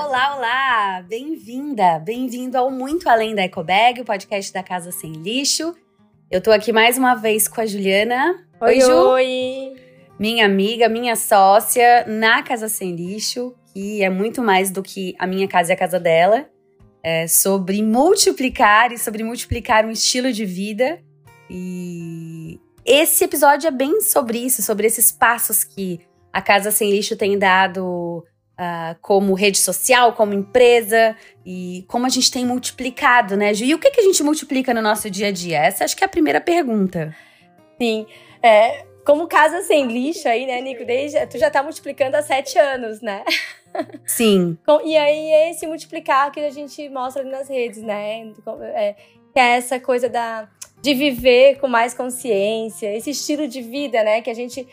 Olá, olá! Bem-vinda, bem-vindo ao Muito Além da Ecobag, o podcast da Casa Sem Lixo. Eu tô aqui mais uma vez com a Juliana. Oi, Ju. Oi! Minha amiga, minha sócia na Casa Sem Lixo, que é muito mais do que a minha casa e a casa dela. É sobre multiplicar e sobre multiplicar um estilo de vida. E esse episódio é bem sobre isso, sobre esses passos que a Casa Sem Lixo tem dado uh, como rede social, como empresa e como a gente tem multiplicado, né, Ju? E o que, que a gente multiplica no nosso dia a dia? Essa acho que é a primeira pergunta. Sim. É, como casa sem lixo aí, né, Nico? Desde, tu já tá multiplicando há sete anos, né? Sim. e aí é esse multiplicar que a gente mostra ali nas redes, né? É, que é essa coisa da, de viver com mais consciência, esse estilo de vida, né? Que a gente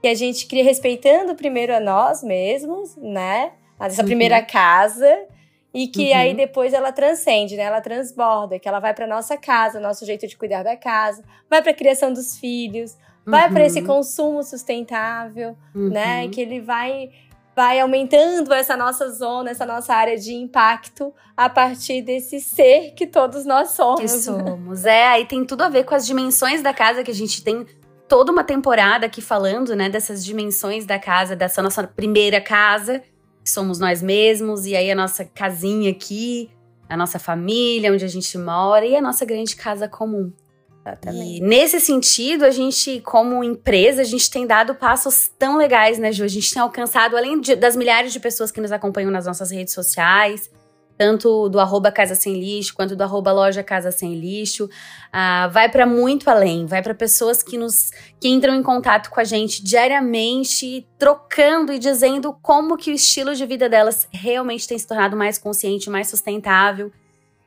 que a gente cria respeitando primeiro a nós mesmos, né? Essa uhum. primeira casa e que uhum. aí depois ela transcende, né? Ela transborda, que ela vai para nossa casa, nosso jeito de cuidar da casa, vai para a criação dos filhos, vai uhum. para esse consumo sustentável, né? Uhum. Que ele vai vai aumentando essa nossa zona, essa nossa área de impacto a partir desse ser que todos nós somos. Que somos. É, aí tem tudo a ver com as dimensões da casa que a gente tem toda uma temporada aqui falando, né, dessas dimensões da casa, dessa nossa primeira casa, que somos nós mesmos, e aí a nossa casinha aqui, a nossa família, onde a gente mora, e a nossa grande casa comum. Exatamente. E nesse sentido, a gente, como empresa, a gente tem dado passos tão legais, né, Ju? A gente tem alcançado, além de, das milhares de pessoas que nos acompanham nas nossas redes sociais, tanto do arroba Casa Sem Lixo quanto do arroba Loja Casa Sem Lixo. Uh, vai para muito além, vai para pessoas que nos que entram em contato com a gente diariamente, trocando e dizendo como que o estilo de vida delas realmente tem se tornado mais consciente, mais sustentável.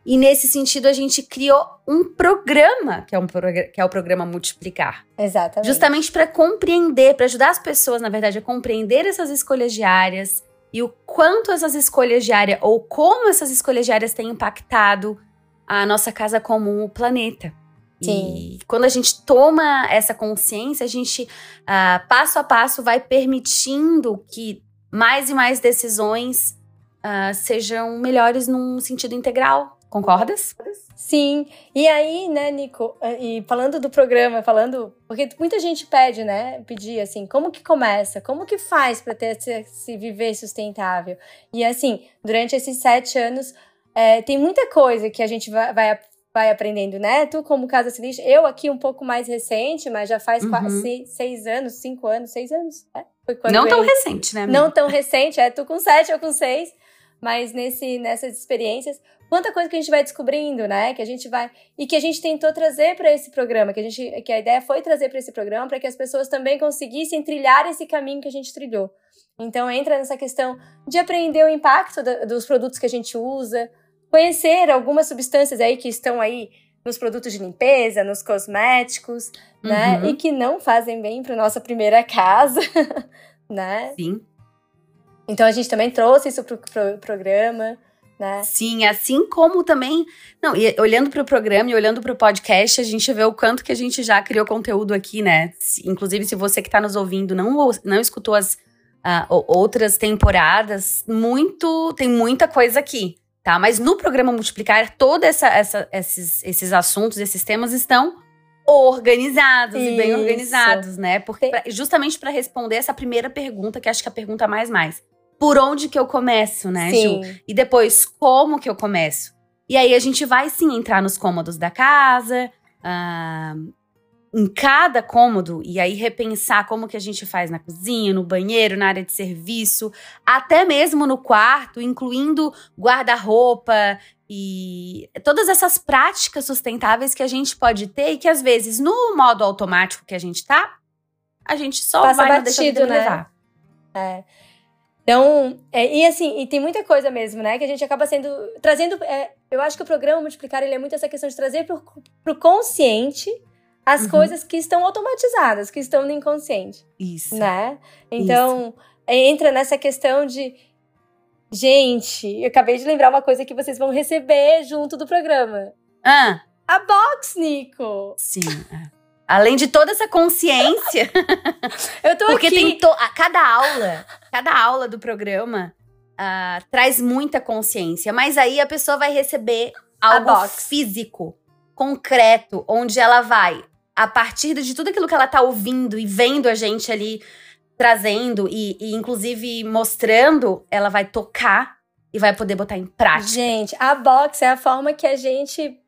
E nesse sentido, a gente criou um programa, que é, um que é o programa Multiplicar. Exatamente. Justamente para compreender, para ajudar as pessoas, na verdade, a compreender essas escolhas diárias, e o quanto essas escolhas diárias ou como essas escolhas diárias têm impactado a nossa casa comum, o planeta. Sim. E quando a gente toma essa consciência, a gente, uh, passo a passo, vai permitindo que mais e mais decisões uh, sejam melhores num sentido integral. Concordas? Sim. E aí, né, Nico, e falando do programa, falando. Porque muita gente pede, né? Pedir assim, como que começa? Como que faz para ter esse, se viver sustentável? E assim, durante esses sete anos, é, tem muita coisa que a gente vai, vai, vai, aprendendo, né? Tu, como Casa Silício, eu aqui um pouco mais recente, mas já faz uhum. quase seis, seis, anos, cinco anos, seis anos. É? Não tão recente, né? Amiga? Não tão recente, é tu com sete, eu com seis mas nesse, nessas experiências, quanta coisa que a gente vai descobrindo, né? Que a gente vai e que a gente tentou trazer para esse programa, que a gente, que a ideia foi trazer para esse programa para que as pessoas também conseguissem trilhar esse caminho que a gente trilhou. Então entra nessa questão de aprender o impacto da, dos produtos que a gente usa, conhecer algumas substâncias aí que estão aí nos produtos de limpeza, nos cosméticos, né? uhum. né? E que não fazem bem para nossa primeira casa, né? Sim. Então a gente também trouxe isso para o pro programa. Né? Sim, assim como também. Não, e olhando para o programa e olhando para o podcast, a gente vê o quanto que a gente já criou conteúdo aqui, né? Inclusive, se você que está nos ouvindo não, não escutou as uh, outras temporadas, muito. Tem muita coisa aqui, tá? Mas no programa Multiplicar, todos essa, essa, esses, esses assuntos, esses temas estão organizados Isso. e bem organizados, né? Porque, justamente para responder essa primeira pergunta, que acho que é a pergunta mais mais por onde que eu começo, né, sim. Ju? E depois, como que eu começo? E aí a gente vai sim entrar nos cômodos da casa, uh, em cada cômodo, e aí repensar como que a gente faz na cozinha, no banheiro, na área de serviço, até mesmo no quarto, incluindo guarda-roupa e todas essas práticas sustentáveis que a gente pode ter e que às vezes no modo automático que a gente tá, a gente só Passa vai batido, né? levar. É. Então, é, e assim, e tem muita coisa mesmo, né? Que a gente acaba sendo. trazendo. É, eu acho que o programa Multiplicar ele é muito essa questão de trazer pro, pro consciente as uhum. coisas que estão automatizadas, que estão no inconsciente. Isso. Né? Então, Isso. entra nessa questão de. Gente, eu acabei de lembrar uma coisa que vocês vão receber junto do programa. Ah! A box, Nico! Sim. Além de toda essa consciência. eu tô Porque aqui. tem to... cada aula, cada aula do programa uh, traz muita consciência, mas aí a pessoa vai receber algo físico, concreto, onde ela vai, a partir de tudo aquilo que ela tá ouvindo e vendo a gente ali trazendo e, e inclusive mostrando, ela vai tocar e vai poder botar em prática. Gente, a box é a forma que a gente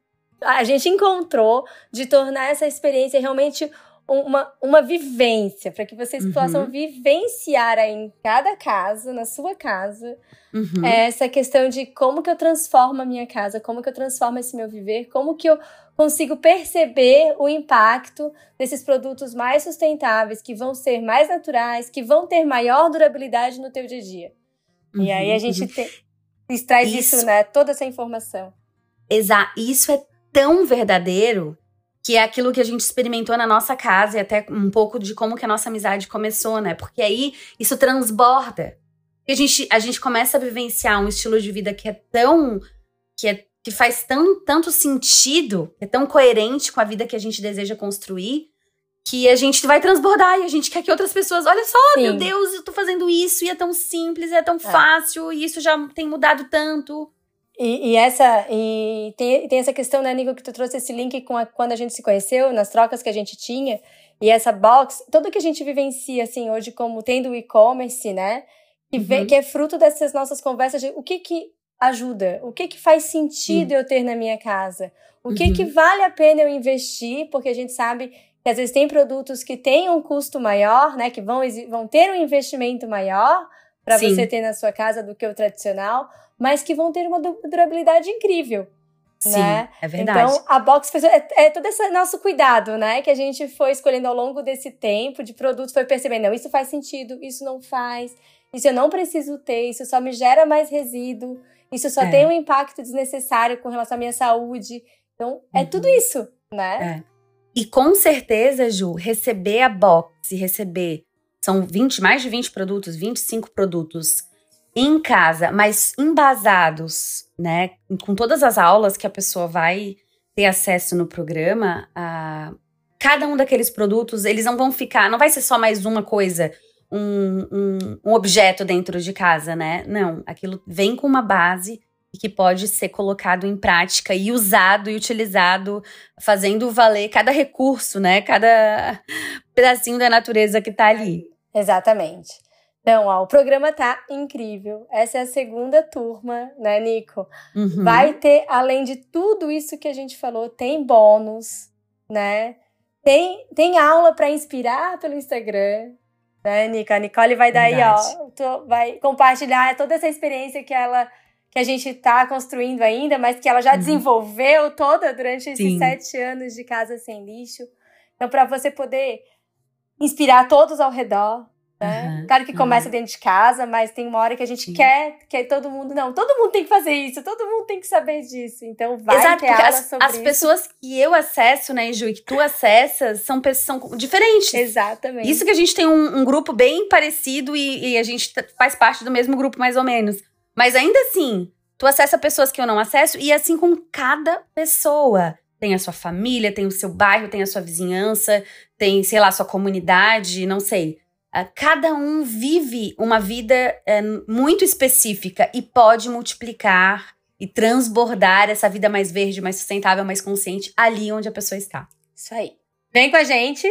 a gente encontrou de tornar essa experiência realmente uma, uma vivência, para que vocês uhum. possam vivenciar aí em cada casa, na sua casa, uhum. essa questão de como que eu transformo a minha casa, como que eu transformo esse meu viver, como que eu consigo perceber o impacto desses produtos mais sustentáveis, que vão ser mais naturais, que vão ter maior durabilidade no teu dia a dia. Uhum. E aí a uhum, gente uhum. te, extrai isso, disso, né, toda essa informação. Exato, isso é tão verdadeiro que é aquilo que a gente experimentou na nossa casa e até um pouco de como que a nossa amizade começou, né? Porque aí isso transborda. E a gente, a gente começa a vivenciar um estilo de vida que é tão. que, é, que faz tão, tanto sentido, é tão coerente com a vida que a gente deseja construir, que a gente vai transbordar e a gente quer que outras pessoas. Olha só, Sim. meu Deus, eu tô fazendo isso e é tão simples, é tão é. fácil, e isso já tem mudado tanto. E, e, essa e tem, tem essa questão, né, Nico, que tu trouxe esse link com a, quando a gente se conheceu, nas trocas que a gente tinha, e essa box, tudo que a gente vivencia, assim, hoje como tendo o e-commerce, né, que, uhum. vê, que é fruto dessas nossas conversas de o que que ajuda, o que que faz sentido uhum. eu ter na minha casa, o que uhum. que vale a pena eu investir, porque a gente sabe que às vezes tem produtos que têm um custo maior, né, que vão, vão ter um investimento maior para você ter na sua casa do que o tradicional, mas que vão ter uma durabilidade incrível. Sim, né? é verdade. Então, a box é, é todo esse nosso cuidado, né? Que a gente foi escolhendo ao longo desse tempo de produtos, foi percebendo, não, isso faz sentido, isso não faz, isso eu não preciso ter, isso só me gera mais resíduo, isso só é. tem um impacto desnecessário com relação à minha saúde. Então, é uhum. tudo isso, né? É. E com certeza, Ju, receber a box e receber, são 20, mais de 20 produtos, 25 produtos em casa, mas embasados, né, com todas as aulas que a pessoa vai ter acesso no programa, a, cada um daqueles produtos, eles não vão ficar, não vai ser só mais uma coisa, um, um, um objeto dentro de casa, né? Não, aquilo vem com uma base que pode ser colocado em prática e usado e utilizado, fazendo valer cada recurso, né? Cada pedacinho da natureza que tá ali. Exatamente. Então, ó, o programa tá incrível. Essa é a segunda turma, né, Nico? Uhum. Vai ter, além de tudo isso que a gente falou, tem bônus, né? Tem, tem aula para inspirar pelo Instagram, né, Nico? A Nicole vai dar Verdade. aí, ó, vai compartilhar toda essa experiência que ela que a gente está construindo ainda, mas que ela já uhum. desenvolveu toda durante esses Sim. sete anos de casa sem lixo. Então, para você poder inspirar todos ao redor, né? Uhum, claro que começa uhum. dentro de casa, mas tem uma hora que a gente Sim. quer que todo mundo. Não, todo mundo tem que fazer isso, todo mundo tem que saber disso. Então vai Exato, ter aula as, sobre as isso. pessoas que eu acesso, né, Ju, e que tu acessas, são pessoas são diferentes. Exatamente. Isso que a gente tem um, um grupo bem parecido e, e, a gente faz parte do mesmo grupo, mais ou menos. Mas ainda assim, tu acessa pessoas que eu não acesso, e assim com cada pessoa. Tem a sua família, tem o seu bairro, tem a sua vizinhança, tem, sei lá, sua comunidade, não sei. Uh, cada um vive uma vida uh, muito específica e pode multiplicar e transbordar essa vida mais verde, mais sustentável, mais consciente ali onde a pessoa está. Isso aí. Vem com a gente.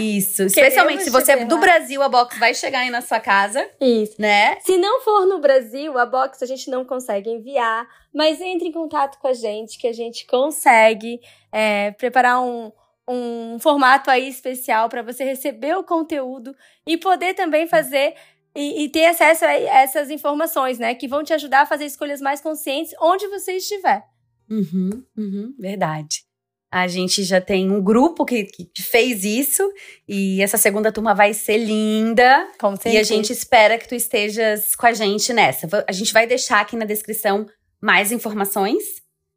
Isso. Especialmente se você é do Brasil, a box vai chegar aí na sua casa. Isso. Né? Se não for no Brasil, a box a gente não consegue enviar. Mas entre em contato com a gente, que a gente consegue é, preparar um, um formato aí especial para você receber o conteúdo e poder também fazer e, e, ter acesso a essas informações, né? Que vão te ajudar a fazer escolhas mais conscientes onde você estiver. Uhum, uhum, verdade. A gente já tem um grupo que, que, fez isso e essa segunda turma vai ser linda. Com certeza. E a gente espera que tu estejas com a gente nessa. A gente vai deixar aqui na descrição mais informações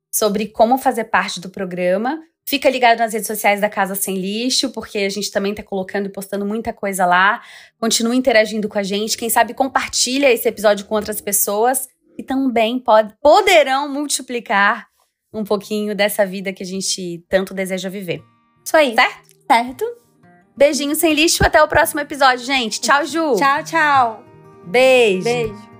sobre como fazer parte do programa. Fica ligado nas redes sociais da Casa Sem Lixo, porque a gente também tá colocando e postando muita coisa lá. Continue interagindo com a gente. Quem sabe compartilha esse episódio com outras pessoas que também pode, poderão multiplicar um pouquinho dessa vida que a gente tanto deseja viver. Isso aí. Certo? Certo. Beijinho sem lixo. Até o próximo episódio, gente. Tchau, Ju. Tchau, tchau. Beijo. Beijo.